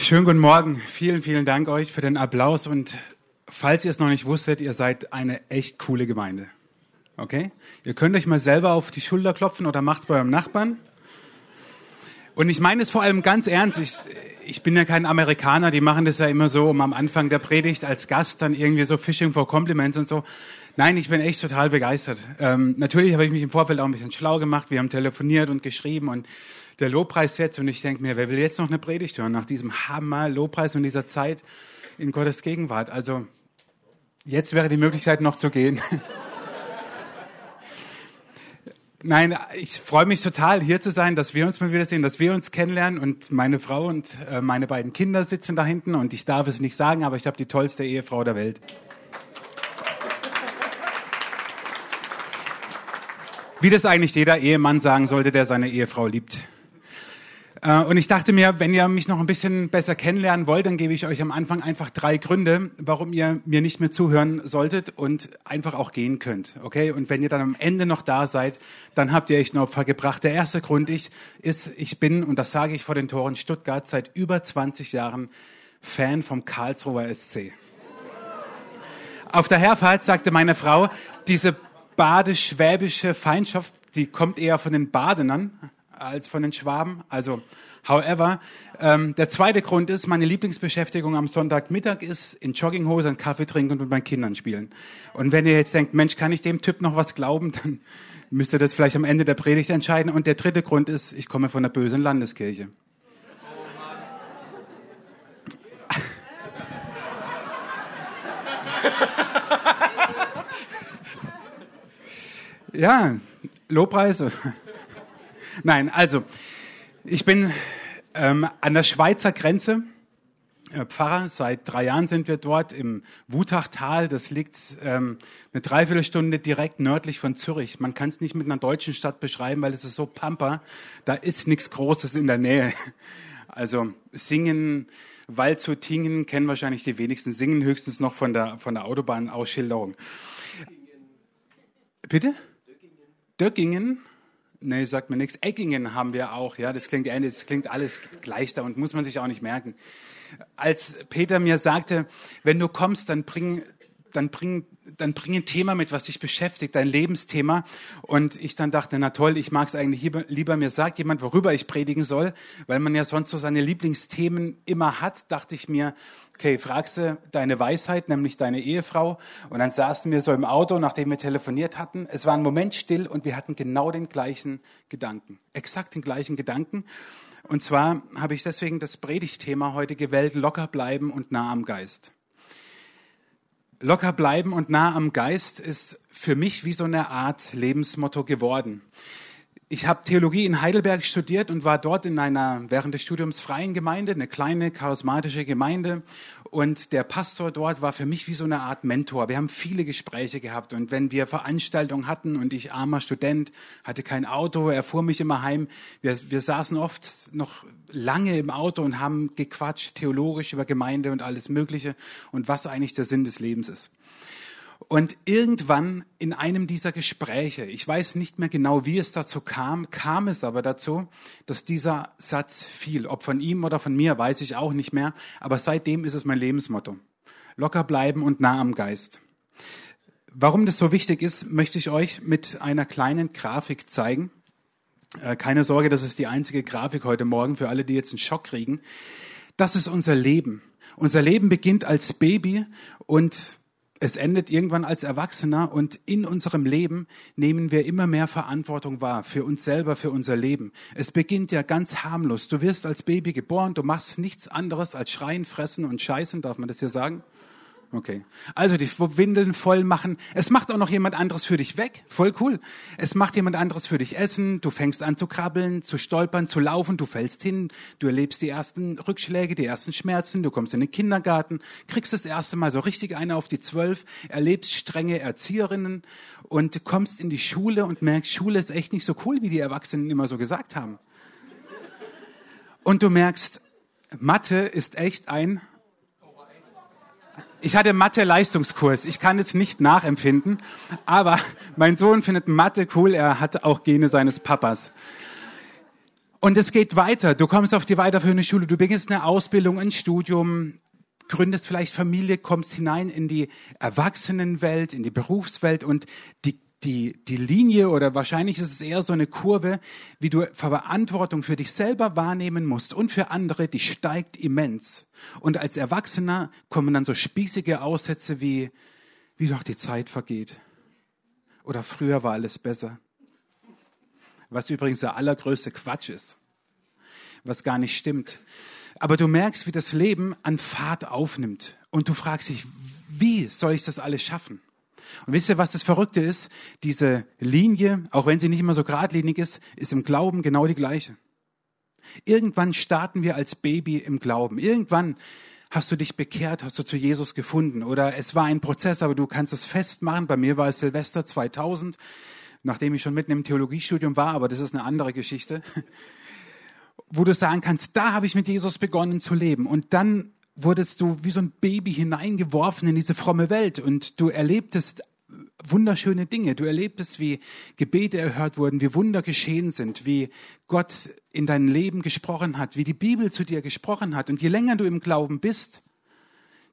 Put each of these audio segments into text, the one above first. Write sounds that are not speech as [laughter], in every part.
Schönen guten Morgen. Vielen, vielen Dank euch für den Applaus und falls ihr es noch nicht wusstet, ihr seid eine echt coole Gemeinde. Okay? Ihr könnt euch mal selber auf die Schulter klopfen oder macht's bei eurem Nachbarn. Und ich meine es vor allem ganz ernst. Ich, ich bin ja kein Amerikaner, die machen das ja immer so, um am Anfang der Predigt als Gast dann irgendwie so Fishing for Compliments und so. Nein, ich bin echt total begeistert. Ähm, natürlich habe ich mich im Vorfeld auch ein bisschen schlau gemacht. Wir haben telefoniert und geschrieben und der Lobpreis jetzt und ich denke mir, wer will jetzt noch eine Predigt hören nach diesem Hammer Lobpreis und dieser Zeit in Gottes Gegenwart? Also jetzt wäre die Möglichkeit noch zu gehen. [laughs] Nein, ich freue mich total, hier zu sein, dass wir uns mal wiedersehen, dass wir uns kennenlernen. Und meine Frau und äh, meine beiden Kinder sitzen da hinten. Und ich darf es nicht sagen, aber ich habe die tollste Ehefrau der Welt. Wie das eigentlich jeder Ehemann sagen sollte, der seine Ehefrau liebt. Äh, und ich dachte mir, wenn ihr mich noch ein bisschen besser kennenlernen wollt, dann gebe ich euch am Anfang einfach drei Gründe, warum ihr mir nicht mehr zuhören solltet und einfach auch gehen könnt. Okay? Und wenn ihr dann am Ende noch da seid, dann habt ihr echt ein Opfer gebracht. Der erste Grund ist, ich bin, und das sage ich vor den Toren Stuttgart, seit über 20 Jahren Fan vom Karlsruher SC. Auf der Herfahrt sagte meine Frau, diese badisch-schwäbische Feindschaft, die kommt eher von den Badenern als von den Schwaben. Also, however, ähm, der zweite Grund ist, meine Lieblingsbeschäftigung am Sonntagmittag ist in Jogginghose einen Kaffee trinken und mit meinen Kindern spielen. Und wenn ihr jetzt denkt, Mensch, kann ich dem Typ noch was glauben, [laughs] dann müsst ihr das vielleicht am Ende der Predigt entscheiden. Und der dritte Grund ist, ich komme von der bösen Landeskirche. [laughs] ja, Lobpreis. Nein, also ich bin ähm, an der Schweizer Grenze. Äh, Pfarrer, seit drei Jahren sind wir dort im Wutachtal. Das liegt ähm, eine Dreiviertelstunde direkt nördlich von Zürich. Man kann es nicht mit einer deutschen Stadt beschreiben, weil es ist so pamper. Da ist nichts Großes in der Nähe. Also Singen, Waldshutingen kennen wahrscheinlich die wenigsten. Singen höchstens noch von der, von der Autobahnausschilderung. Bitte? Döckingen. Nee, sagt mir nichts. Eckingen haben wir auch, ja. Das klingt ähnlich, das klingt alles gleich da und muss man sich auch nicht merken. Als Peter mir sagte, wenn du kommst, dann bring dann bring, dann bring ein Thema mit, was dich beschäftigt, dein Lebensthema. Und ich dann dachte, na toll, ich mag es eigentlich lieber, lieber, mir sagt jemand, worüber ich predigen soll, weil man ja sonst so seine Lieblingsthemen immer hat, dachte ich mir, okay, fragst du deine Weisheit, nämlich deine Ehefrau. Und dann saßen wir so im Auto, nachdem wir telefoniert hatten. Es war ein Moment still und wir hatten genau den gleichen Gedanken, exakt den gleichen Gedanken. Und zwar habe ich deswegen das Predigtthema heute gewählt, locker bleiben und nah am Geist. Locker bleiben und nah am Geist ist für mich wie so eine Art Lebensmotto geworden. Ich habe Theologie in Heidelberg studiert und war dort in einer während des Studiums freien Gemeinde, eine kleine charismatische Gemeinde. Und der Pastor dort war für mich wie so eine Art Mentor. Wir haben viele Gespräche gehabt und wenn wir Veranstaltungen hatten und ich armer Student hatte kein Auto, er fuhr mich immer heim. Wir, wir saßen oft noch lange im Auto und haben gequatscht theologisch über Gemeinde und alles Mögliche und was eigentlich der Sinn des Lebens ist. Und irgendwann in einem dieser Gespräche, ich weiß nicht mehr genau, wie es dazu kam, kam es aber dazu, dass dieser Satz fiel. Ob von ihm oder von mir, weiß ich auch nicht mehr. Aber seitdem ist es mein Lebensmotto. Locker bleiben und nah am Geist. Warum das so wichtig ist, möchte ich euch mit einer kleinen Grafik zeigen. Äh, keine Sorge, das ist die einzige Grafik heute Morgen für alle, die jetzt einen Schock kriegen. Das ist unser Leben. Unser Leben beginnt als Baby und es endet irgendwann als Erwachsener und in unserem Leben nehmen wir immer mehr Verantwortung wahr für uns selber, für unser Leben. Es beginnt ja ganz harmlos. Du wirst als Baby geboren, du machst nichts anderes als schreien, fressen und scheißen, darf man das hier sagen? Okay. Also die Windeln voll machen. Es macht auch noch jemand anderes für dich weg. Voll cool. Es macht jemand anderes für dich essen. Du fängst an zu krabbeln, zu stolpern, zu laufen. Du fällst hin. Du erlebst die ersten Rückschläge, die ersten Schmerzen. Du kommst in den Kindergarten, kriegst das erste Mal so richtig eine auf die zwölf, erlebst strenge Erzieherinnen und kommst in die Schule und merkst, Schule ist echt nicht so cool, wie die Erwachsenen immer so gesagt haben. Und du merkst, Mathe ist echt ein ich hatte Mathe-Leistungskurs. Ich kann es nicht nachempfinden, aber mein Sohn findet Mathe cool. Er hat auch Gene seines Papas. Und es geht weiter. Du kommst auf die weiterführende Schule, du beginnst eine Ausbildung, ein Studium, gründest vielleicht Familie, kommst hinein in die Erwachsenenwelt, in die Berufswelt und die, die, die Linie oder wahrscheinlich ist es eher so eine Kurve, wie du Verantwortung für dich selber wahrnehmen musst und für andere, die steigt immens. Und als Erwachsener kommen dann so spießige Aussätze wie, wie doch die Zeit vergeht. Oder früher war alles besser was übrigens der allergrößte Quatsch ist, was gar nicht stimmt. Aber du merkst, wie das Leben an Fahrt aufnimmt und du fragst dich, wie soll ich das alles schaffen? Und wisst ihr, was das Verrückte ist? Diese Linie, auch wenn sie nicht immer so geradlinig ist, ist im Glauben genau die gleiche. Irgendwann starten wir als Baby im Glauben. Irgendwann hast du dich bekehrt, hast du zu Jesus gefunden oder es war ein Prozess, aber du kannst es festmachen. Bei mir war es Silvester 2000 nachdem ich schon mitten im Theologiestudium war, aber das ist eine andere Geschichte, [laughs] wo du sagen kannst, da habe ich mit Jesus begonnen zu leben. Und dann wurdest du wie so ein Baby hineingeworfen in diese fromme Welt und du erlebtest wunderschöne Dinge. Du erlebtest, wie Gebete erhört wurden, wie Wunder geschehen sind, wie Gott in dein Leben gesprochen hat, wie die Bibel zu dir gesprochen hat. Und je länger du im Glauben bist,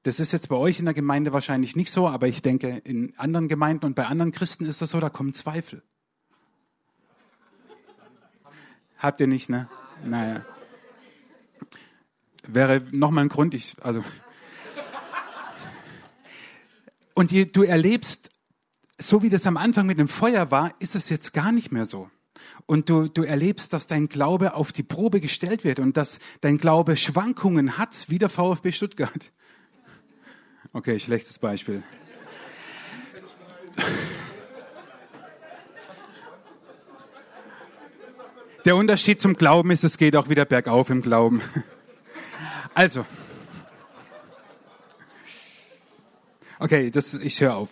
das ist jetzt bei euch in der Gemeinde wahrscheinlich nicht so, aber ich denke, in anderen Gemeinden und bei anderen Christen ist das so, da kommen Zweifel. Habt ihr nicht, ne? Naja. Wäre nochmal ein Grund, ich, also. Und je, du erlebst, so wie das am Anfang mit dem Feuer war, ist es jetzt gar nicht mehr so. Und du, du erlebst, dass dein Glaube auf die Probe gestellt wird und dass dein Glaube Schwankungen hat, wie der VfB Stuttgart. Okay, schlechtes Beispiel. Der Unterschied zum Glauben ist, es geht auch wieder bergauf im Glauben. Also. Okay, das, ich höre auf.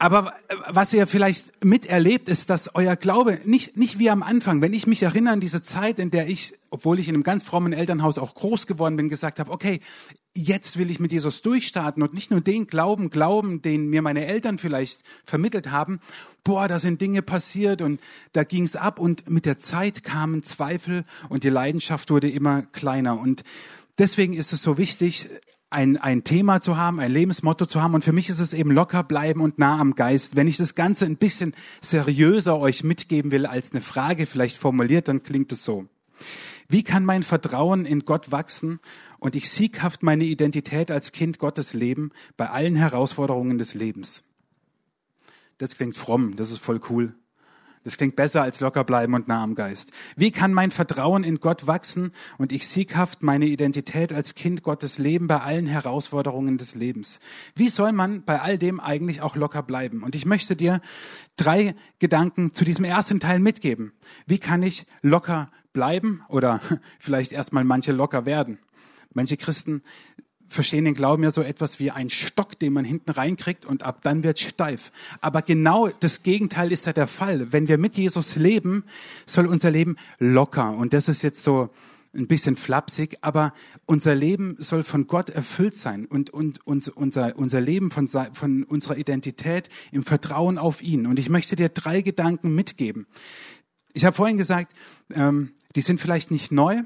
Aber was ihr vielleicht miterlebt, ist, dass euer Glaube nicht, nicht wie am Anfang, wenn ich mich erinnere an diese Zeit, in der ich, obwohl ich in einem ganz frommen Elternhaus auch groß geworden bin, gesagt habe, okay, jetzt will ich mit Jesus durchstarten und nicht nur den Glauben glauben, den mir meine Eltern vielleicht vermittelt haben. Boah, da sind Dinge passiert und da ging's ab und mit der Zeit kamen Zweifel und die Leidenschaft wurde immer kleiner und deswegen ist es so wichtig, ein, ein Thema zu haben, ein Lebensmotto zu haben. Und für mich ist es eben locker bleiben und nah am Geist. Wenn ich das Ganze ein bisschen seriöser euch mitgeben will als eine Frage vielleicht formuliert, dann klingt es so. Wie kann mein Vertrauen in Gott wachsen und ich sieghaft meine Identität als Kind Gottes leben bei allen Herausforderungen des Lebens? Das klingt fromm, das ist voll cool. Das klingt besser als locker bleiben und nah am Geist. Wie kann mein Vertrauen in Gott wachsen und ich sieghaft meine Identität als Kind Gottes leben bei allen Herausforderungen des Lebens? Wie soll man bei all dem eigentlich auch locker bleiben? Und ich möchte dir drei Gedanken zu diesem ersten Teil mitgeben. Wie kann ich locker bleiben oder [laughs] vielleicht erstmal manche locker werden? Manche Christen verstehen den Glauben ja so etwas wie ein Stock, den man hinten reinkriegt und ab dann wird steif. Aber genau das Gegenteil ist ja der Fall. Wenn wir mit Jesus leben, soll unser Leben locker. Und das ist jetzt so ein bisschen flapsig, aber unser Leben soll von Gott erfüllt sein und, und, und unser, unser Leben von, von unserer Identität im Vertrauen auf ihn. Und ich möchte dir drei Gedanken mitgeben. Ich habe vorhin gesagt, ähm, die sind vielleicht nicht neu.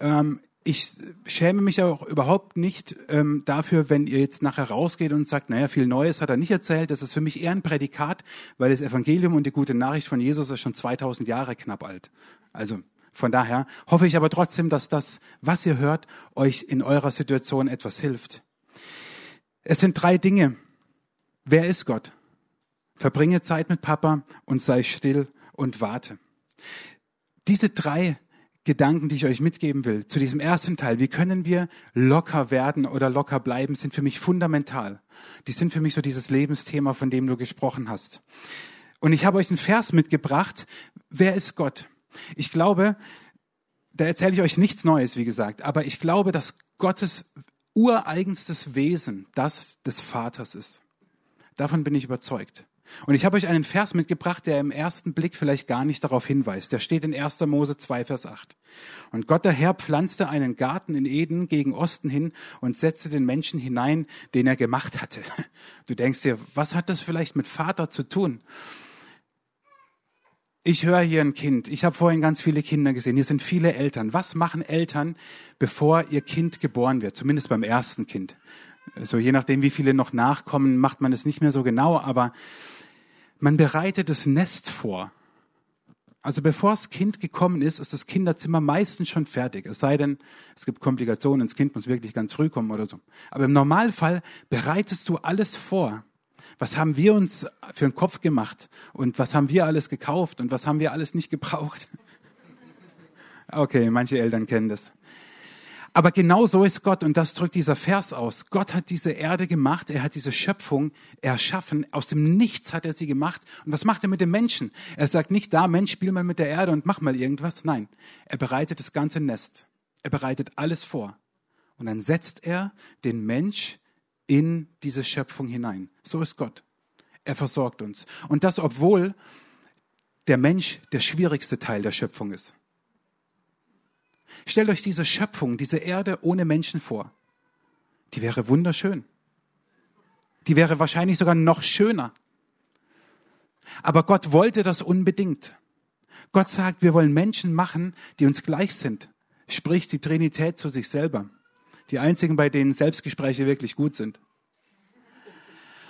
Ähm, ich schäme mich auch überhaupt nicht ähm, dafür, wenn ihr jetzt nachher rausgeht und sagt, naja, viel Neues hat er nicht erzählt. Das ist für mich eher ein Prädikat, weil das Evangelium und die gute Nachricht von Jesus ist schon 2000 Jahre knapp alt. Also von daher hoffe ich aber trotzdem, dass das, was ihr hört, euch in eurer Situation etwas hilft. Es sind drei Dinge. Wer ist Gott? Verbringe Zeit mit Papa und sei still und warte. Diese drei Gedanken, die ich euch mitgeben will, zu diesem ersten Teil, wie können wir locker werden oder locker bleiben, sind für mich fundamental. Die sind für mich so dieses Lebensthema, von dem du gesprochen hast. Und ich habe euch einen Vers mitgebracht. Wer ist Gott? Ich glaube, da erzähle ich euch nichts Neues, wie gesagt, aber ich glaube, dass Gottes ureigenstes Wesen das des Vaters ist. Davon bin ich überzeugt. Und ich habe euch einen Vers mitgebracht, der im ersten Blick vielleicht gar nicht darauf hinweist. Der steht in 1. Mose 2, Vers 8. Und Gott der Herr pflanzte einen Garten in Eden gegen Osten hin und setzte den Menschen hinein, den er gemacht hatte. [laughs] Du denkst dir, was hat das vielleicht mit Vater zu tun? Ich höre hier ein Kind. Ich habe vorhin ganz viele Kinder gesehen. Hier sind viele Eltern. Was machen Eltern, bevor ihr Kind geboren wird? Zumindest beim ersten Kind. So je nachdem, wie viele noch nachkommen, macht man es nicht mehr so genau, aber man bereitet das Nest vor. Also bevor das Kind gekommen ist, ist das Kinderzimmer meistens schon fertig. Es sei denn, es gibt Komplikationen, das Kind muss wirklich ganz früh kommen oder so. Aber im Normalfall bereitest du alles vor. Was haben wir uns für einen Kopf gemacht? Und was haben wir alles gekauft? Und was haben wir alles nicht gebraucht? [laughs] Okay, manche Eltern kennen das. Aber genau so ist Gott und das drückt dieser Vers aus. Gott hat diese Erde gemacht, er hat diese Schöpfung erschaffen, aus dem Nichts hat er sie gemacht. Und was macht er mit dem Menschen? Er sagt nicht da, Mensch, spiel mal mit der Erde und mach mal irgendwas. Nein, er bereitet das ganze Nest. Er bereitet alles vor. Und dann setzt er den Mensch in diese Schöpfung hinein. So ist Gott. Er versorgt uns. Und das, obwohl der Mensch der schwierigste Teil der Schöpfung ist. Stellt euch diese Schöpfung, diese Erde ohne Menschen vor. Die wäre wunderschön. Die wäre wahrscheinlich sogar noch schöner. Aber Gott wollte das unbedingt. Gott sagt, wir wollen Menschen machen, die uns gleich sind. Spricht die Trinität zu sich selber. Die einzigen, bei denen Selbstgespräche wirklich gut sind.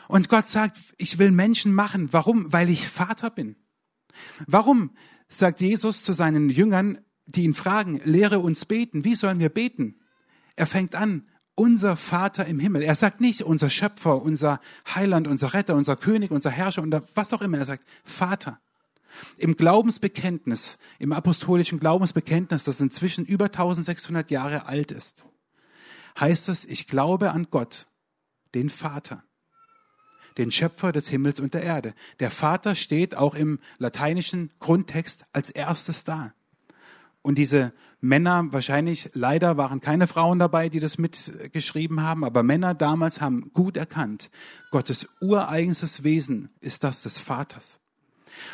Und Gott sagt, ich will Menschen machen. Warum? Weil ich Vater bin. Warum sagt Jesus zu seinen Jüngern, die ihn fragen, lehre uns beten. Wie sollen wir beten? Er fängt an, unser Vater im Himmel. Er sagt nicht unser Schöpfer, unser Heiland, unser Retter, unser König, unser Herrscher, unser was auch immer. Er sagt Vater. Im Glaubensbekenntnis, im apostolischen Glaubensbekenntnis, das inzwischen über 1600 Jahre alt ist, heißt es, ich glaube an Gott, den Vater, den Schöpfer des Himmels und der Erde. Der Vater steht auch im lateinischen Grundtext als erstes da. Und diese Männer, wahrscheinlich leider waren keine Frauen dabei, die das mitgeschrieben haben, aber Männer damals haben gut erkannt, Gottes ureigenstes Wesen ist das des Vaters.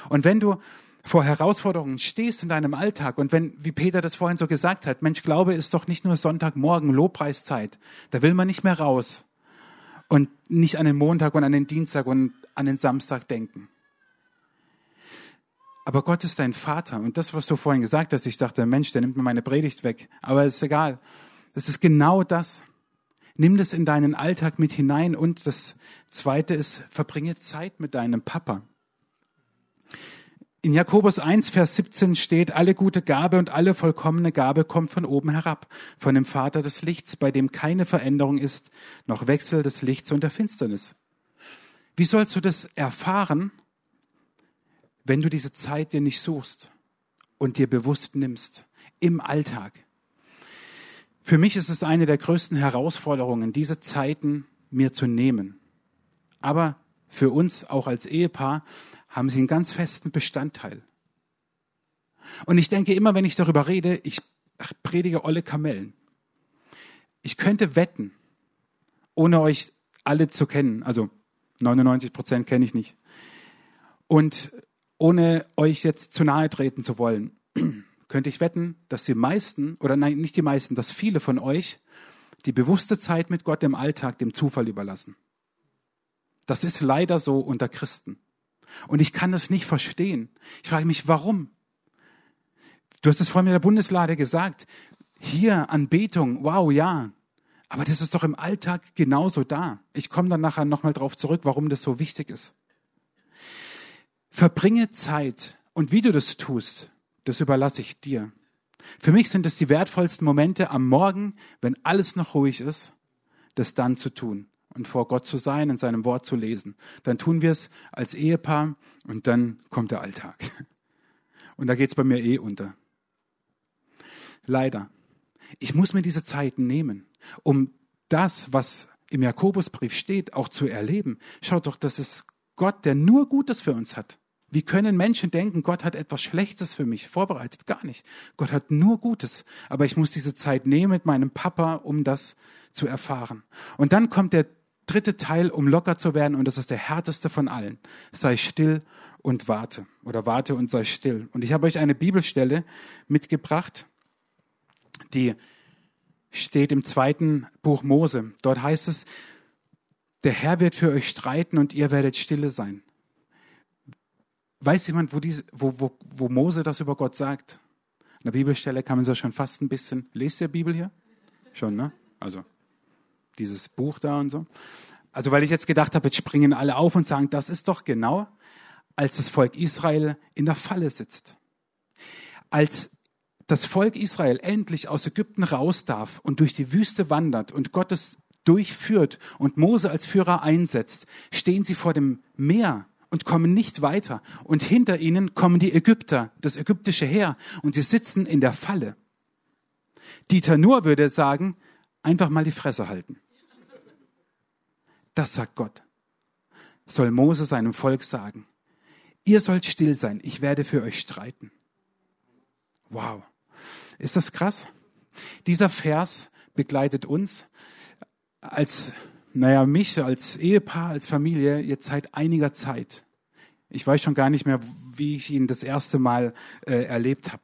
Und wenn du vor Herausforderungen stehst in deinem Alltag und wenn, wie Peter das vorhin so gesagt hat, Mensch, Glaube ist doch nicht nur Sonntagmorgen, Lobpreiszeit, da will man nicht mehr raus und nicht an den Montag und an den Dienstag und an den Samstag denken. Aber Gott ist dein Vater. Und das, was du vorhin gesagt hast, ich dachte, Mensch, der nimmt mir meine Predigt weg. Aber es ist egal. Es ist genau das. Nimm das in deinen Alltag mit hinein. Und das zweite ist, verbringe Zeit mit deinem Papa. In Jakobus 1, Vers 17 steht, alle gute Gabe und alle vollkommene Gabe kommt von oben herab, von dem Vater des Lichts, bei dem keine Veränderung ist, noch Wechsel des Lichts und der Finsternis. Wie sollst du das erfahren, wenn du diese Zeit dir nicht suchst und dir bewusst nimmst im Alltag. Für mich ist es eine der größten Herausforderungen, diese Zeiten mir zu nehmen. Aber für uns auch als Ehepaar haben sie einen ganz festen Bestandteil. Und ich denke immer, wenn ich darüber rede, ich predige olle Kamellen. Ich könnte wetten, ohne euch alle zu kennen, also 99 Prozent kenne ich nicht. Und ohne euch jetzt zu nahe treten zu wollen, [clears throat] könnte ich wetten, dass die meisten, oder nein, nicht die meisten, dass viele von euch die bewusste Zeit mit Gott im Alltag dem Zufall überlassen. Das ist leider so unter Christen. Und ich kann das nicht verstehen. Ich frage mich, warum? Du hast es vorhin in der Bundeslade gesagt. Hier Anbetung, wow, ja. Aber das ist doch im Alltag genauso da. Ich komme dann nachher nochmal drauf zurück, warum das so wichtig ist. Verbringe Zeit und wie du das tust, das überlasse ich dir. Für mich sind es die wertvollsten Momente am Morgen, wenn alles noch ruhig ist, das dann zu tun und vor Gott zu sein, in seinem Wort zu lesen. Dann tun wir es als Ehepaar und dann kommt der Alltag. [laughs] Und da geht es bei mir eh unter. Leider. Ich muss mir diese Zeiten nehmen, um das, was im Jakobusbrief steht, auch zu erleben. Schaut doch, das ist Gott, der nur Gutes für uns hat. Wie können Menschen denken, Gott hat etwas Schlechtes für mich vorbereitet? Gar nicht. Gott hat nur Gutes. Aber ich muss diese Zeit nehmen mit meinem Papa, um das zu erfahren. Und dann kommt der dritte Teil, um locker zu werden, und das ist der härteste von allen. Sei still und warte. Oder warte und sei still. Und ich habe euch eine Bibelstelle mitgebracht, die steht im zweiten Buch Mose. Dort heißt es, der Herr wird für euch streiten und ihr werdet stille sein Weiß jemand, wo, diese, wo, wo, wo Mose das über Gott sagt? An der Bibelstelle kann man so schon fast ein bisschen. Lest ihr Bibel hier? Schon, ne? Also, dieses Buch da und so. Also, weil ich jetzt gedacht habe, jetzt springen alle auf und sagen, das ist doch genau, als das Volk Israel in der Falle sitzt. Als das Volk Israel endlich aus Ägypten raus darf und durch die Wüste wandert und Gottes durchführt und Mose als Führer einsetzt, stehen sie vor dem Meer und kommen nicht weiter. Und hinter ihnen kommen die Ägypter, das ägyptische Heer, und sie sitzen in der Falle. Dieter Nuhr würde sagen, einfach mal die Fresse halten. Das sagt Gott. Soll Mose seinem Volk sagen. Ihr sollt still sein, ich werde für euch streiten. Wow. Ist das krass? Dieser Vers begleitet uns als, naja, mich als Ehepaar, als Familie jetzt seit einiger Zeit. Ich weiß schon gar nicht mehr, wie ich ihn das erste Mal äh, erlebt habe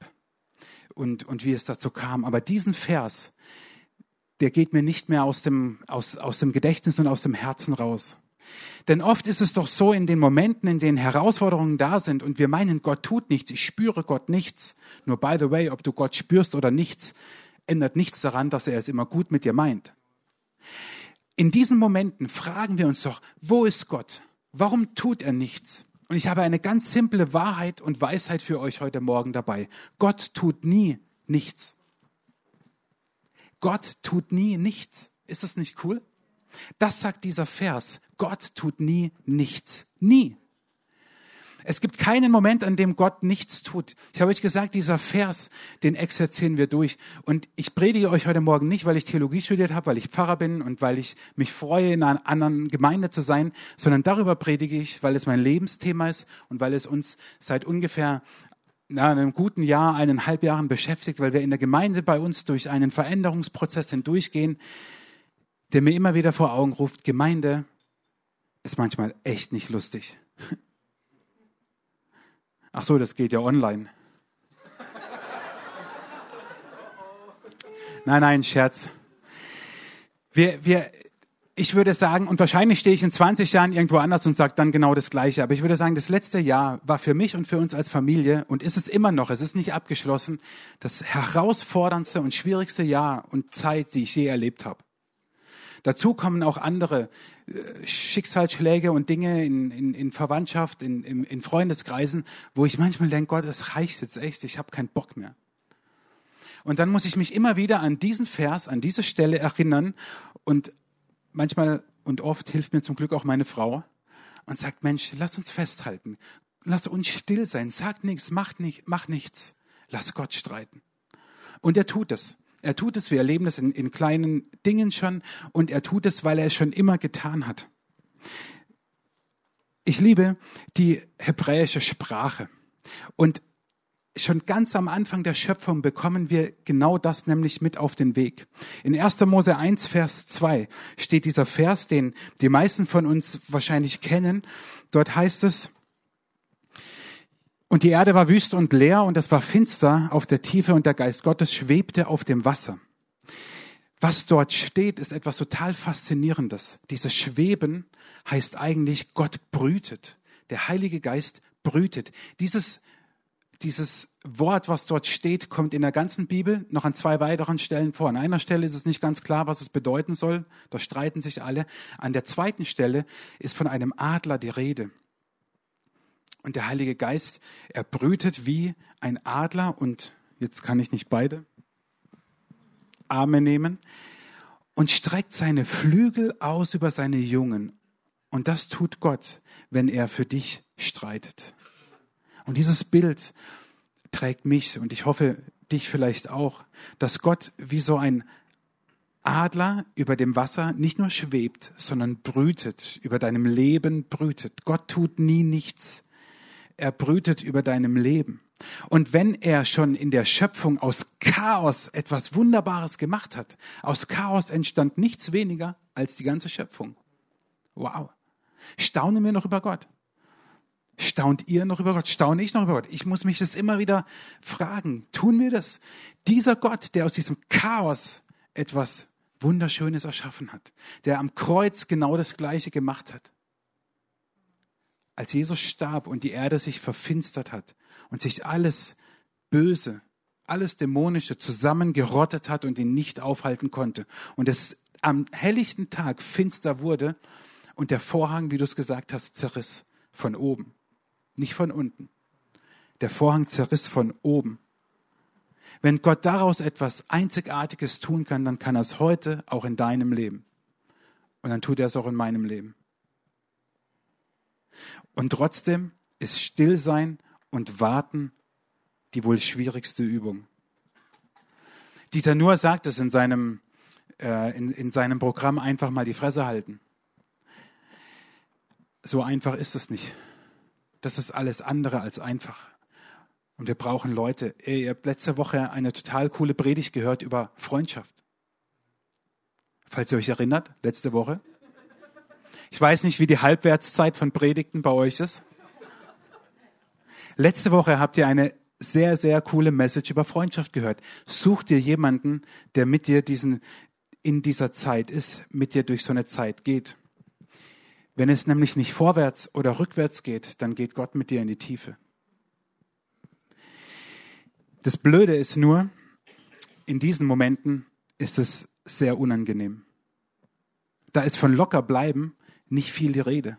und, und wie es dazu kam. Aber diesen Vers, der geht mir nicht mehr aus dem, aus, aus dem Gedächtnis und aus dem Herzen raus. Denn oft ist es doch so in den Momenten, in denen Herausforderungen da sind und wir meinen, Gott tut nichts, ich spüre Gott nichts. Nur by the way, ob du Gott spürst oder nichts, ändert nichts daran, dass er es immer gut mit dir meint. In diesen Momenten fragen wir uns doch, wo ist Gott? Warum tut er nichts? Und ich habe eine ganz simple Wahrheit und Weisheit für euch heute Morgen dabei. Gott tut nie nichts. Gott tut nie nichts. Ist das nicht cool? Das sagt dieser Vers. Gott tut nie nichts. Nie. Es gibt keinen Moment, an dem Gott nichts tut. Ich habe euch gesagt, dieser Vers, den exerzieren wir durch. Und ich predige euch heute Morgen nicht, weil ich Theologie studiert habe, weil ich Pfarrer bin und weil ich mich freue, in einer anderen Gemeinde zu sein, sondern darüber predige ich, weil es mein Lebensthema ist und weil es uns seit ungefähr na, einem guten Jahr, eineinhalb Jahren beschäftigt, weil wir in der Gemeinde bei uns durch einen Veränderungsprozess hindurchgehen, der mir immer wieder vor Augen ruft, Gemeinde ist manchmal echt nicht lustig. [laughs] Ach so, das geht ja online. Nein, nein, Scherz. Wir, wir, ich würde sagen, und wahrscheinlich stehe ich in 20 Jahren irgendwo anders und sage dann genau das Gleiche, aber ich würde sagen, das letzte Jahr war für mich und für uns als Familie und ist es immer noch, es ist nicht abgeschlossen, das herausforderndste und schwierigste Jahr und Zeit, die ich je erlebt habe. Dazu kommen auch andere äh, Schicksalsschläge und Dinge in, in, in Verwandtschaft, in, in, in Freundeskreisen, wo ich manchmal denke, Gott, es reicht jetzt echt, ich habe keinen Bock mehr. Und dann muss ich mich immer wieder an diesen Vers, an diese Stelle erinnern und manchmal und oft hilft mir zum Glück auch meine Frau und sagt, Mensch, lass uns festhalten, lass uns still sein, sag nichts, mach, nicht, mach nichts, lass Gott streiten. Und er tut es. Er tut es, wir erleben das in, in kleinen Dingen schon und er tut es, weil er es schon immer getan hat. Ich liebe die hebräische Sprache und schon ganz am Anfang der Schöpfung bekommen wir genau das nämlich mit auf den Weg. In 1. Mose 1, Vers 2 steht dieser Vers, den die meisten von uns wahrscheinlich kennen. Dort heißt es, und die Erde war wüst und leer und es war finster auf der Tiefe und der Geist Gottes schwebte auf dem Wasser. Was dort steht, ist etwas total Faszinierendes. Dieses Schweben heißt eigentlich, Gott brütet. Der Heilige Geist brütet. Dieses, dieses Wort, was dort steht, kommt in der ganzen Bibel noch an zwei weiteren Stellen vor. An einer Stelle ist es nicht ganz klar, was es bedeuten soll. Da streiten sich alle. An der zweiten Stelle ist von einem Adler die Rede. Und der Heilige Geist, er brütet wie ein Adler und jetzt kann ich nicht beide Arme nehmen und streckt seine Flügel aus über seine Jungen. Und das tut Gott, wenn er für dich streitet. Und dieses Bild trägt mich und ich hoffe dich vielleicht auch, dass Gott wie so ein Adler über dem Wasser nicht nur schwebt, sondern brütet, über deinem Leben brütet. Gott tut nie nichts er brütet über deinem Leben. Und wenn er schon in der Schöpfung aus Chaos etwas Wunderbares gemacht hat, aus Chaos entstand nichts weniger als die ganze Schöpfung. Wow. Staunen wir noch über Gott? Staunt ihr noch über Gott? Staune ich noch über Gott? Ich muss mich das immer wieder fragen. Tun wir das? Dieser Gott, der aus diesem Chaos etwas Wunderschönes erschaffen hat, der am Kreuz genau das Gleiche gemacht hat. Als Jesus starb und die Erde sich verfinstert hat und sich alles Böse, alles Dämonische zusammengerottet hat und ihn nicht aufhalten konnte und es am helllichten Tag finster wurde und der Vorhang, wie du es gesagt hast, zerriss von oben, nicht von unten. Der Vorhang zerriss von oben. Wenn Gott daraus etwas Einzigartiges tun kann, dann kann er es heute auch in deinem Leben. Und dann tut er es auch in meinem Leben. Und trotzdem ist Stillsein und Warten die wohl schwierigste Übung. Dieter Nuhr sagt es in seinem, äh, in, in seinem Programm einfach mal die Fresse halten. So einfach ist es nicht. Das ist alles andere als einfach. Und wir brauchen Leute. Ihr habt letzte Woche eine total coole Predigt gehört über Freundschaft. Falls ihr euch erinnert, letzte Woche. Ich weiß nicht, wie die Halbwertszeit von Predigten bei euch ist. Letzte Woche habt ihr eine sehr, sehr coole Message über Freundschaft gehört. Such dir jemanden, der mit dir diesen, in dieser Zeit ist, mit dir durch so eine Zeit geht. Wenn es nämlich nicht vorwärts oder rückwärts geht, dann geht Gott mit dir in die Tiefe. Das Blöde ist nur, in diesen Momenten ist es sehr unangenehm. Da ist von locker bleiben nicht viel die Rede.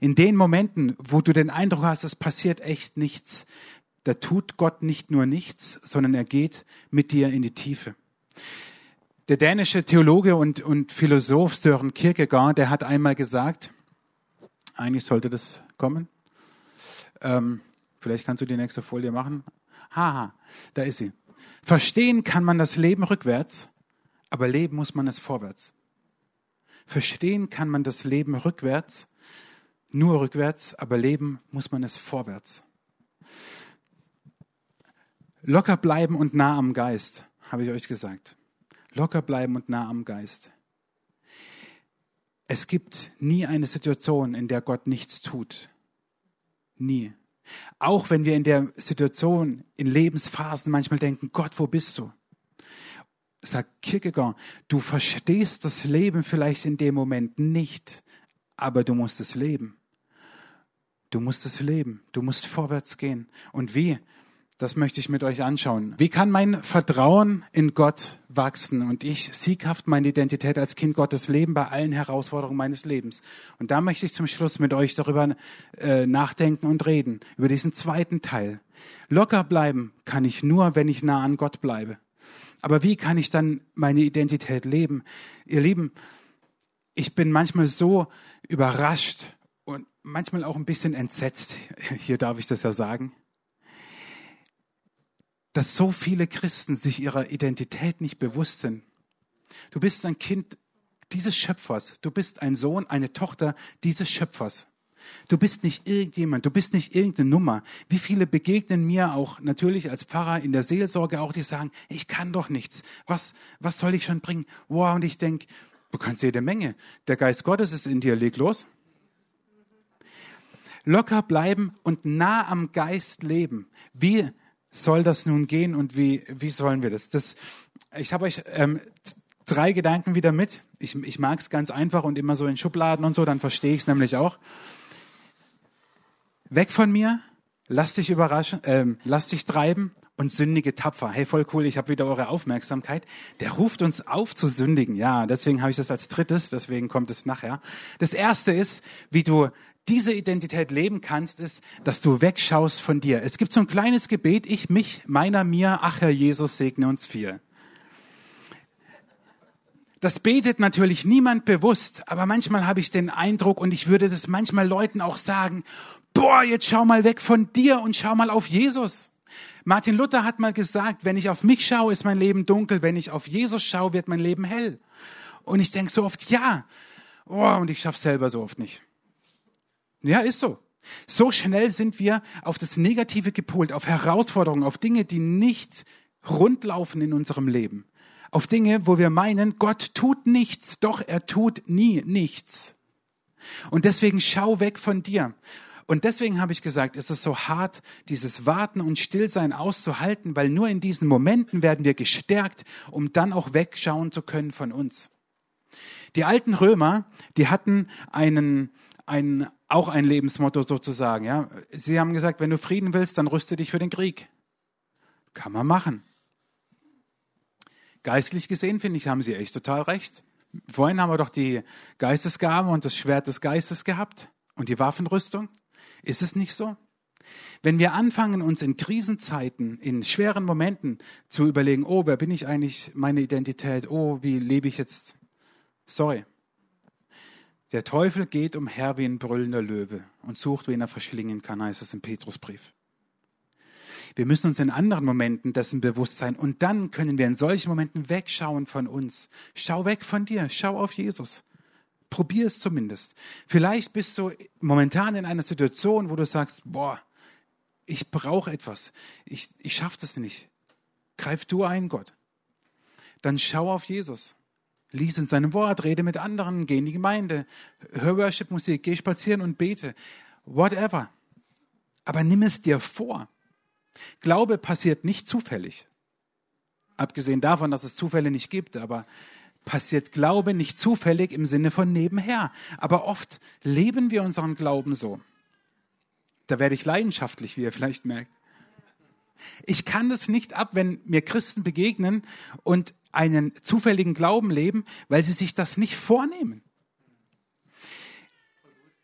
In den Momenten, wo du den Eindruck hast, es passiert echt nichts, da tut Gott nicht nur nichts, sondern er geht mit dir in die Tiefe. Der dänische Theologe und, und Philosoph Søren Kierkegaard, der hat einmal gesagt, eigentlich sollte das kommen. Ähm, vielleicht kannst du die nächste Folie machen. Haha, da ist sie. Verstehen kann man das Leben rückwärts, aber leben muss man es vorwärts. Verstehen kann man das Leben rückwärts, nur rückwärts, aber leben muss man es vorwärts. Locker bleiben und nah am Geist, habe ich euch gesagt. Locker bleiben und nah am Geist. Es gibt nie eine Situation, in der Gott nichts tut. Nie. Auch wenn wir in der Situation, in Lebensphasen manchmal denken, Gott, wo bist du? Sagt Kierkegaard, du verstehst das Leben vielleicht in dem Moment nicht, aber du musst es leben. Du musst es leben. Du musst vorwärts gehen. Und wie? Das möchte ich mit euch anschauen. Wie kann mein Vertrauen in Gott wachsen und ich sieghaft meine Identität als Kind Gottes leben bei allen Herausforderungen meines Lebens? Und da möchte ich zum Schluss mit euch darüber äh, nachdenken und reden, über diesen zweiten Teil. Locker bleiben kann ich nur, wenn ich nah an Gott bleibe. Aber wie kann ich dann meine Identität leben? Ihr Lieben, ich bin manchmal so überrascht manchmal auch ein bisschen entsetzt, [laughs] hier darf ich das ja sagen, dass so viele Christen sich ihrer Identität nicht bewusst sind. Du bist ein Kind dieses Schöpfers, du bist ein Sohn, eine Tochter dieses Schöpfers. Du bist nicht irgendjemand, du bist nicht irgendeine Nummer. Wie viele begegnen mir auch natürlich als Pfarrer in der Seelsorge auch, die sagen, ich kann doch nichts. Was, was soll ich schon bringen? Wow, und ich denke, du kannst jede Menge. Der Geist Gottes ist in dir, leg los locker bleiben und nah am Geist leben. Wie soll das nun gehen und wie, wie sollen wir das? das ich habe euch ähm, drei Gedanken wieder mit. Ich, ich mag es ganz einfach und immer so in Schubladen und so, dann verstehe ich es nämlich auch. Weg von mir, lass dich überraschen, ähm, lass dich treiben und sündige tapfer. Hey, voll cool, ich habe wieder eure Aufmerksamkeit. Der ruft uns auf zu sündigen. Ja, deswegen habe ich das als drittes, deswegen kommt es nachher. Das erste ist, wie du diese Identität leben kannst, ist, dass du wegschaust von dir. Es gibt so ein kleines Gebet, ich, mich, meiner, mir, ach Herr Jesus, segne uns viel. Das betet natürlich niemand bewusst, aber manchmal habe ich den Eindruck und ich würde das manchmal Leuten auch sagen, boah, jetzt schau mal weg von dir und schau mal auf Jesus. Martin Luther hat mal gesagt, wenn ich auf mich schaue, ist mein Leben dunkel, wenn ich auf Jesus schaue, wird mein Leben hell. Und ich denke so oft, ja, oh, und ich schaff's selber so oft nicht. Ja, ist so. So schnell sind wir auf das Negative gepolt, auf Herausforderungen, auf Dinge, die nicht rundlaufen in unserem Leben. Auf Dinge, wo wir meinen, Gott tut nichts, doch er tut nie nichts. Und deswegen schau weg von dir. Und deswegen habe ich gesagt, ist es so hart, dieses Warten und Stillsein auszuhalten, weil nur in diesen Momenten werden wir gestärkt, um dann auch wegschauen zu können von uns. Die alten Römer, die hatten einen, ein, auch ein Lebensmotto sozusagen. Ja? Sie haben gesagt, wenn du Frieden willst, dann rüste dich für den Krieg. Kann man machen. Geistlich gesehen, finde ich, haben Sie echt total recht. Vorhin haben wir doch die Geistesgabe und das Schwert des Geistes gehabt und die Waffenrüstung. Ist es nicht so? Wenn wir anfangen, uns in Krisenzeiten, in schweren Momenten zu überlegen, oh, wer bin ich eigentlich, meine Identität, oh, wie lebe ich jetzt? Sorry. Der Teufel geht umher wie ein brüllender Löwe und sucht, wen er verschlingen kann, heißt es im Petrusbrief. Wir müssen uns in anderen Momenten dessen bewusst sein und dann können wir in solchen Momenten wegschauen von uns. Schau weg von dir, schau auf Jesus. Probier es zumindest. Vielleicht bist du momentan in einer Situation, wo du sagst, boah, ich brauche etwas. Ich, ich schaffe das nicht. Greif du ein, Gott. Dann schau auf Jesus. Lies in seinem Wort, rede mit anderen, geh in die Gemeinde, hör Worship-Musik, geh spazieren und bete. Whatever. Aber nimm es dir vor. Glaube passiert nicht zufällig. Abgesehen davon, dass es Zufälle nicht gibt, aber passiert Glaube nicht zufällig im Sinne von nebenher. Aber oft leben wir unseren Glauben so. Da werde ich leidenschaftlich, wie ihr vielleicht merkt. Ich kann es nicht ab, wenn mir Christen begegnen und einen zufälligen Glauben leben, weil sie sich das nicht vornehmen.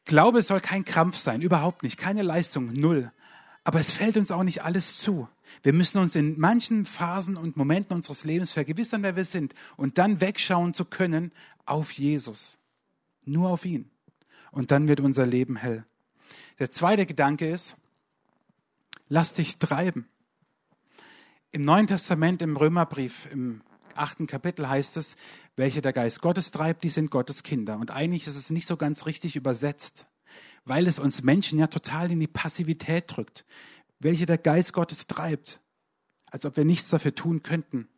Glaube soll kein Krampf sein, überhaupt nicht, keine Leistung, null. Aber es fällt uns auch nicht alles zu. Wir müssen uns in manchen Phasen und Momenten unseres Lebens vergewissern, wer wir sind und dann wegschauen zu können auf Jesus. Nur auf ihn. Und dann wird unser Leben hell. Der zweite Gedanke ist, lass dich treiben. Im Neuen Testament, im Römerbrief, im achten Kapitel heißt es, welche der Geist Gottes treibt, die sind Gottes Kinder. Und eigentlich ist es nicht so ganz richtig übersetzt weil es uns Menschen ja total in die Passivität drückt, welche der Geist Gottes treibt, als ob wir nichts dafür tun könnten.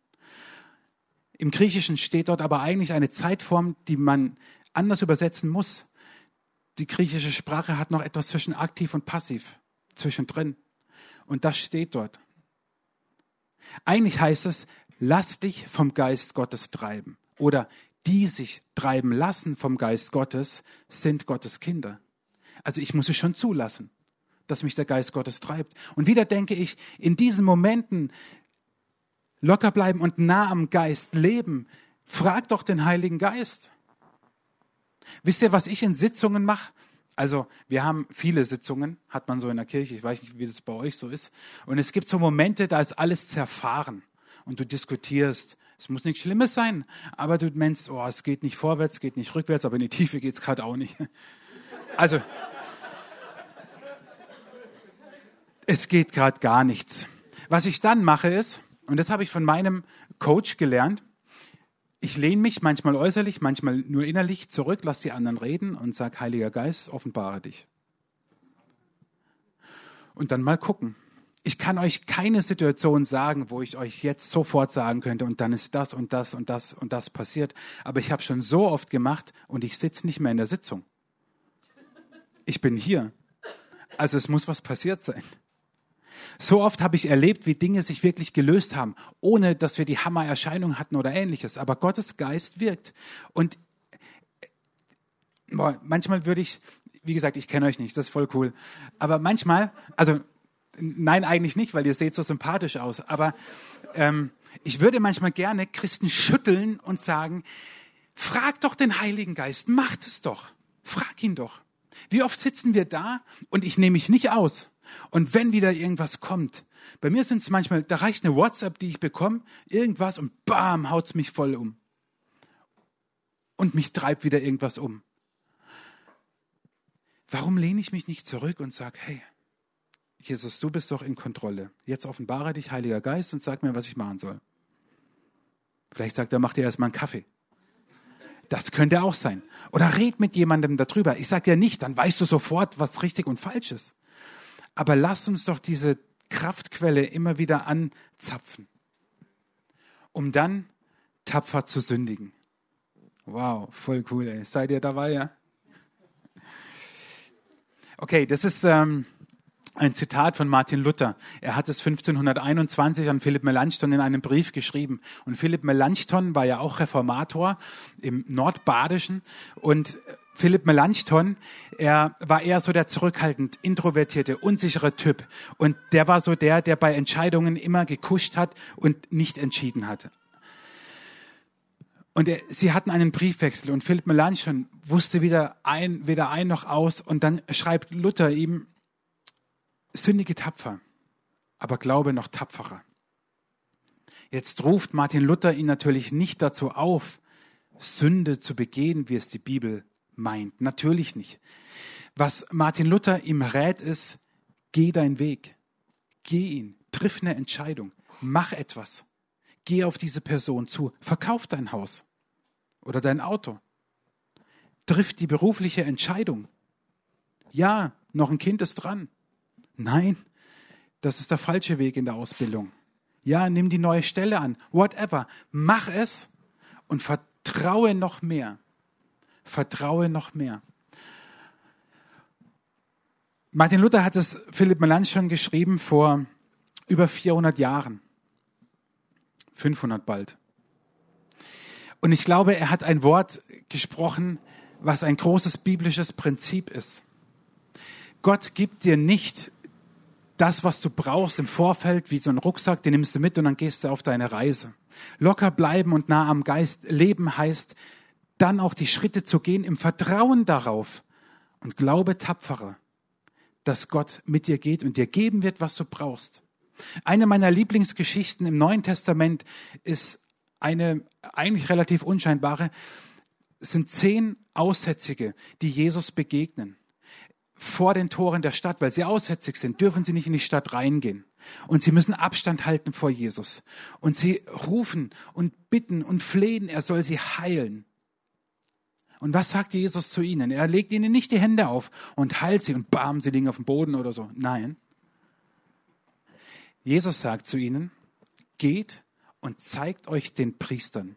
Im Griechischen steht dort aber eigentlich eine Zeitform, die man anders übersetzen muss. Die griechische Sprache hat noch etwas zwischen aktiv und passiv zwischendrin. Und das steht dort. Eigentlich heißt es, lass dich vom Geist Gottes treiben. Oder die sich treiben lassen vom Geist Gottes, sind Gottes Kinder. Also ich muss es schon zulassen, dass mich der Geist Gottes treibt. Und wieder denke ich, in diesen Momenten locker bleiben und nah am Geist leben. Frag doch den Heiligen Geist. Wisst ihr, was ich in Sitzungen mache? Also wir haben viele Sitzungen, hat man so in der Kirche, ich weiß nicht, wie das bei euch so ist. Und es gibt so Momente, da ist alles zerfahren und du diskutierst. Es muss nichts Schlimmes sein, aber du meinst, oh, es geht nicht vorwärts, es geht nicht rückwärts, aber in die Tiefe geht es gerade auch nicht. Also es geht gerade gar nichts. Was ich dann mache ist, und das habe ich von meinem Coach gelernt, ich lehne mich manchmal äußerlich, manchmal nur innerlich zurück, lass die anderen reden und sag, Heiliger Geist, offenbare dich. Und dann mal gucken. Ich kann euch keine Situation sagen, wo ich euch jetzt sofort sagen könnte, und dann ist das und das und das und das passiert. Aber ich habe schon so oft gemacht und ich sitze nicht mehr in der Sitzung. Ich bin hier. Also es muss was passiert sein. So oft habe ich erlebt, wie Dinge sich wirklich gelöst haben, ohne dass wir die Hammererscheinung hatten oder ähnliches. Aber Gottes Geist wirkt. Und boah, manchmal würde ich, wie gesagt, ich kenne euch nicht, das ist voll cool. Aber manchmal, also nein, eigentlich nicht, weil ihr seht so sympathisch aus. Aber ähm, ich würde manchmal gerne Christen schütteln und sagen, frag doch den Heiligen Geist, macht es doch. Frag ihn doch. Wie oft sitzen wir da und ich nehme mich nicht aus. Und wenn wieder irgendwas kommt, bei mir sind es manchmal, da reicht eine WhatsApp, die ich bekomme, irgendwas und bam, haut's mich voll um. Und mich treibt wieder irgendwas um. Warum lehne ich mich nicht zurück und sage, hey, Jesus, du bist doch in Kontrolle. Jetzt offenbare dich, Heiliger Geist, und sag mir, was ich machen soll. Vielleicht sagt er, mach dir erstmal einen Kaffee. Das könnte auch sein. Oder red mit jemandem darüber. Ich sage ja nicht, dann weißt du sofort, was richtig und falsch ist. Aber lass uns doch diese Kraftquelle immer wieder anzapfen, um dann tapfer zu sündigen. Wow, voll cool, ey. Seid ihr dabei, ja? Okay, das ist ähm, ein Zitat von Martin Luther. Er hat es 1521 an Philipp Melanchthon in einem Brief geschrieben. Und Philipp Melanchthon war ja auch Reformator im Nordbadischen und Philipp Melanchthon, er war eher so der zurückhaltend, introvertierte, unsichere Typ. Und der war so der, der bei Entscheidungen immer gekuscht hat und nicht entschieden hat. Und er, sie hatten einen Briefwechsel und Philipp Melanchthon wusste weder ein, weder ein noch aus. Und dann schreibt Luther ihm, sündige tapfer, aber glaube noch tapferer. Jetzt ruft Martin Luther ihn natürlich nicht dazu auf, Sünde zu begehen, wie es die Bibel meint. Natürlich nicht. Was Martin Luther ihm rät, ist, geh deinen Weg. Geh ihn. Triff eine Entscheidung. Mach etwas. Geh auf diese Person zu. Verkauf dein Haus oder dein Auto. Triff die berufliche Entscheidung. Ja, noch ein Kind ist dran. Nein, das ist der falsche Weg in der Ausbildung. Ja, nimm die neue Stelle an. Whatever. Mach es und vertraue noch mehr. Vertraue noch mehr. Martin Luther hat es Philipp Melanchthon geschrieben vor über 400 Jahren. 500 bald. Und ich glaube, er hat ein Wort gesprochen, was ein großes biblisches Prinzip ist. Gott gibt dir nicht das, was du brauchst im Vorfeld, wie so ein Rucksack, den nimmst du mit und dann gehst du auf deine Reise. Locker bleiben und nah am Geist leben heißt, dann auch die Schritte zu gehen im Vertrauen darauf und glaube tapferer, dass Gott mit dir geht und dir geben wird, was du brauchst. Eine meiner Lieblingsgeschichten im Neuen Testament ist eine eigentlich relativ unscheinbare, es sind zehn Aussätzige, die Jesus begegnen vor den Toren der Stadt, weil sie aussätzig sind, dürfen sie nicht in die Stadt reingehen. Und sie müssen Abstand halten vor Jesus. Und sie rufen und bitten und flehen, er soll sie heilen. Und was sagt Jesus zu ihnen? Er legt ihnen nicht die Hände auf und heilt sie und bam, sie liegen auf dem Boden oder so. Nein. Jesus sagt zu ihnen, geht und zeigt euch den Priestern.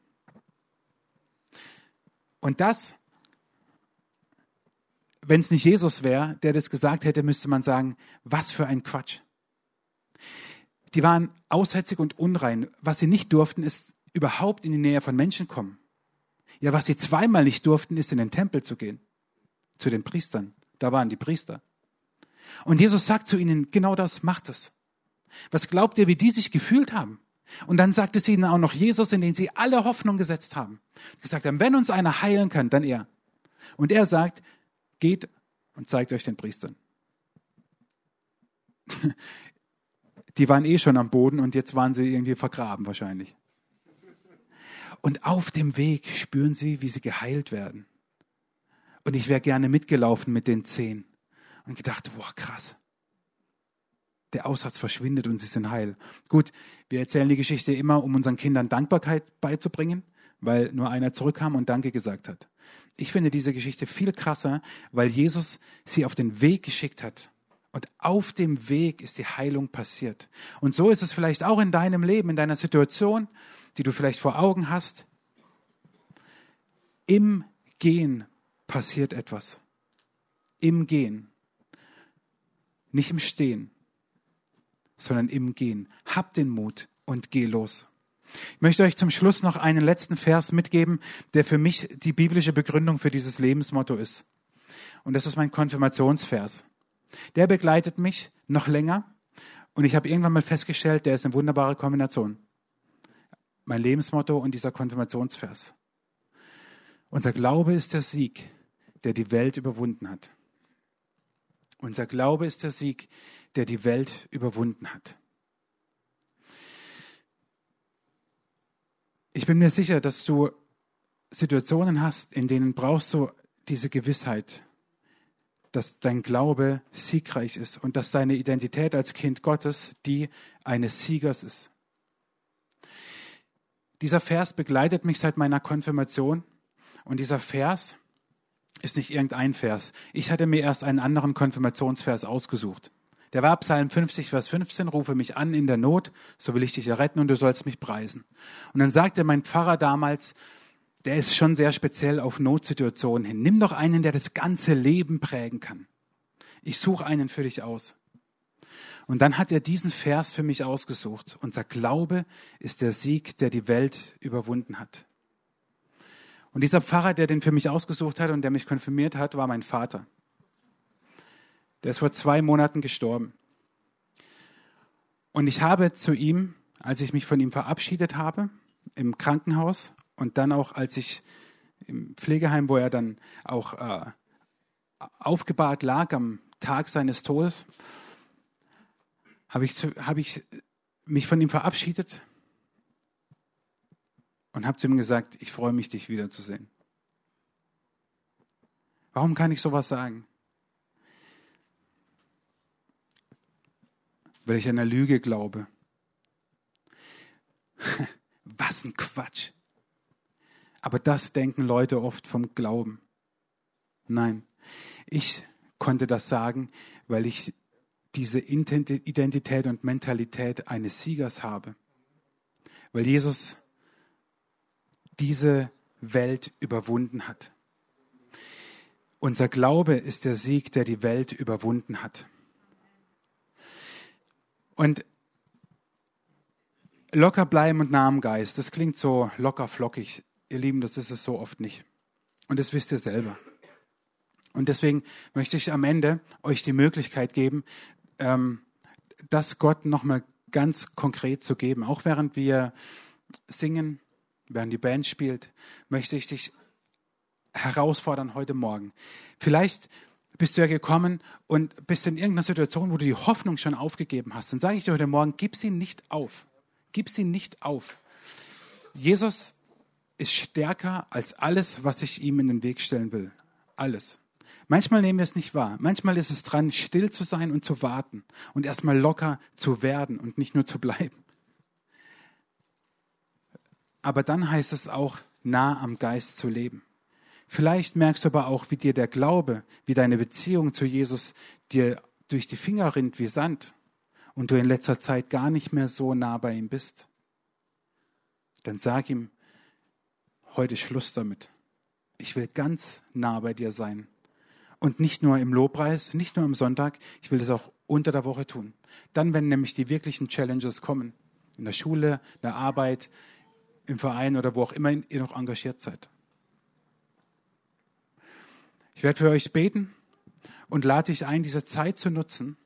Und das wenn es nicht Jesus wäre, der das gesagt hätte, müsste man sagen, was für ein Quatsch. Die waren aussätzig und unrein. Was sie nicht durften, ist überhaupt in die Nähe von Menschen kommen. Ja, was sie zweimal nicht durften, ist in den Tempel zu gehen. Zu den Priestern. Da waren die Priester. Und Jesus sagt zu ihnen, genau das, macht es. Was glaubt ihr, wie die sich gefühlt haben? Und dann sagte es ihnen auch noch Jesus, in den sie alle Hoffnung gesetzt haben. Gesagt haben, wenn uns einer heilen kann, dann er. Und er sagt, Geht und zeigt euch den Priestern. [laughs] Die waren eh schon am Boden und jetzt waren sie irgendwie vergraben wahrscheinlich. Und auf dem Weg spüren sie, wie sie geheilt werden. Und ich wäre gerne mitgelaufen mit den zehn und gedacht, boah, krass. Der Aussatz verschwindet und sie sind heil. Gut, wir erzählen die Geschichte immer, um unseren Kindern Dankbarkeit beizubringen, weil nur einer zurückkam und Danke gesagt hat. Ich finde diese Geschichte viel krasser, weil Jesus sie auf den Weg geschickt hat. Und auf dem Weg ist die Heilung passiert. Und so ist es vielleicht auch in deinem Leben, in deiner Situation, die du vielleicht vor Augen hast. Im Gehen passiert etwas. Im Gehen. Nicht im Stehen, sondern im Gehen. Hab den Mut und geh los. Ich möchte euch zum Schluss noch einen letzten Vers mitgeben, der für mich die biblische Begründung für dieses Lebensmotto ist. Und das ist mein Konfirmationsvers. Der begleitet mich noch länger und ich habe irgendwann mal festgestellt, der ist eine wunderbare Kombination. Mein Lebensmotto und dieser Konfirmationsvers. Unser Glaube ist der Sieg, der die Welt überwunden hat. Unser Glaube ist der Sieg, der die Welt überwunden hat. Ich bin mir sicher, dass du Situationen hast, in denen brauchst du diese Gewissheit, dass dein Glaube siegreich ist und dass deine Identität als Kind Gottes die eines Siegers ist. Dieser Vers begleitet mich seit meiner Konfirmation und dieser Vers ist nicht irgendein Vers. Ich hatte mir erst einen anderen Konfirmationsvers ausgesucht. Der war Psalm 50, Vers 15, rufe mich an in der Not, so will ich dich erretten und du sollst mich preisen. Und dann sagte mein Pfarrer damals, der ist schon sehr speziell auf Notsituationen hin. Nimm doch einen, der das ganze Leben prägen kann. Ich suche einen für dich aus. Und dann hat er diesen Vers für mich ausgesucht. Unser Glaube ist der Sieg, der die Welt überwunden hat. Und dieser Pfarrer, der den für mich ausgesucht hat und der mich konfirmiert hat, war mein Vater. Der ist vor zwei Monaten gestorben. Und ich habe zu ihm, als ich mich von ihm verabschiedet habe, im Krankenhaus und dann auch, als ich im Pflegeheim, wo er dann auch äh, aufgebahrt lag am Tag seines Todes, habe ich, hab ich mich von ihm verabschiedet und habe zu ihm gesagt, ich freue mich, dich wiederzusehen. Warum kann ich sowas sagen? Weil ich einer Lüge glaube. [laughs] Was ein Quatsch. Aber das denken Leute oft vom Glauben. Nein, ich konnte das sagen, weil ich diese Identität und Mentalität eines Siegers habe. Weil Jesus diese Welt überwunden hat. Unser Glaube ist der Sieg, der die Welt überwunden hat. Und locker bleiben und nah am Geist, das klingt so locker flockig. Ihr Lieben, das ist es so oft nicht. Und das wisst ihr selber. Und deswegen möchte ich am Ende euch die Möglichkeit geben, ähm, das Gott nochmal ganz konkret zu geben. Auch während wir singen, während die Band spielt, möchte ich dich herausfordern heute Morgen. Vielleicht bist du ja gekommen und bist in irgendeiner Situation, wo du die Hoffnung schon aufgegeben hast. Dann sage ich dir heute Morgen, gib sie nicht auf. Gib sie nicht auf. Jesus ist stärker als alles, was ich ihm in den Weg stellen will. Alles. Manchmal nehmen wir es nicht wahr. Manchmal ist es dran, still zu sein und zu warten und erstmal locker zu werden und nicht nur zu bleiben. Aber dann heißt es auch, nah am Geist zu leben. Vielleicht merkst du aber auch, wie dir der Glaube, wie deine Beziehung zu Jesus dir durch die Finger rinnt wie Sand und du in letzter Zeit gar nicht mehr so nah bei ihm bist. Dann sag ihm, heute Schluss damit. Ich will ganz nah bei dir sein. Und nicht nur im Lobpreis, nicht nur am Sonntag, ich will das auch unter der Woche tun. Dann, wenn nämlich die wirklichen Challenges kommen, in der Schule, in der Arbeit, im Verein oder wo auch immer ihr noch engagiert seid. Ich werde für euch beten und lade dich ein, diese Zeit zu nutzen,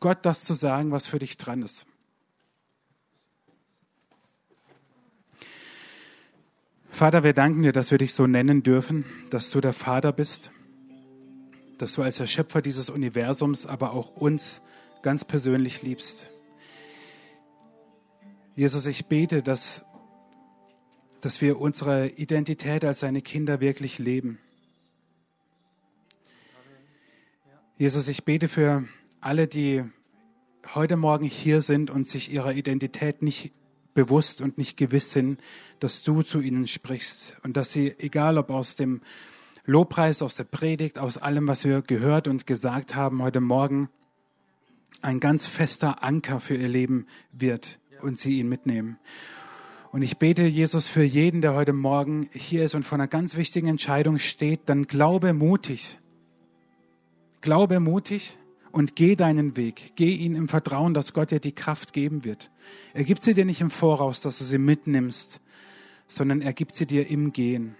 Gott das zu sagen, was für dich dran ist. Vater, wir danken dir, dass wir dich so nennen dürfen, dass du der Vater bist, dass du als der Schöpfer dieses Universums, aber auch uns ganz persönlich liebst. Jesus, ich bete, dass, dass wir unsere Identität als seine Kinder wirklich leben. Jesus, ich bete für alle, die heute Morgen hier sind und sich ihrer Identität nicht bewusst und nicht gewiss sind, dass du zu ihnen sprichst und dass sie, egal ob aus dem Lobpreis, aus der Predigt, aus allem, was wir gehört und gesagt haben heute Morgen, ein ganz fester Anker für ihr Leben wird und sie ihn mitnehmen. Und ich bete, Jesus, für jeden, der heute Morgen hier ist und vor einer ganz wichtigen Entscheidung steht, dann glaube mutig. Glaube mutig und geh deinen Weg. Geh ihn im Vertrauen, dass Gott dir die Kraft geben wird. Er gibt sie dir nicht im Voraus, dass du sie mitnimmst, sondern er gibt sie dir im Gehen.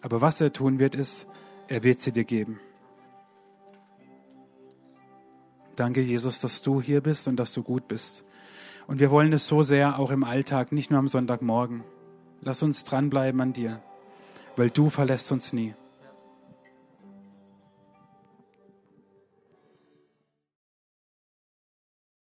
Aber was er tun wird, ist, er wird sie dir geben. Danke, Jesus, dass du hier bist und dass du gut bist. Und wir wollen es so sehr auch im Alltag, nicht nur am Sonntagmorgen. Lass uns dranbleiben an dir, weil du verlässt uns nie.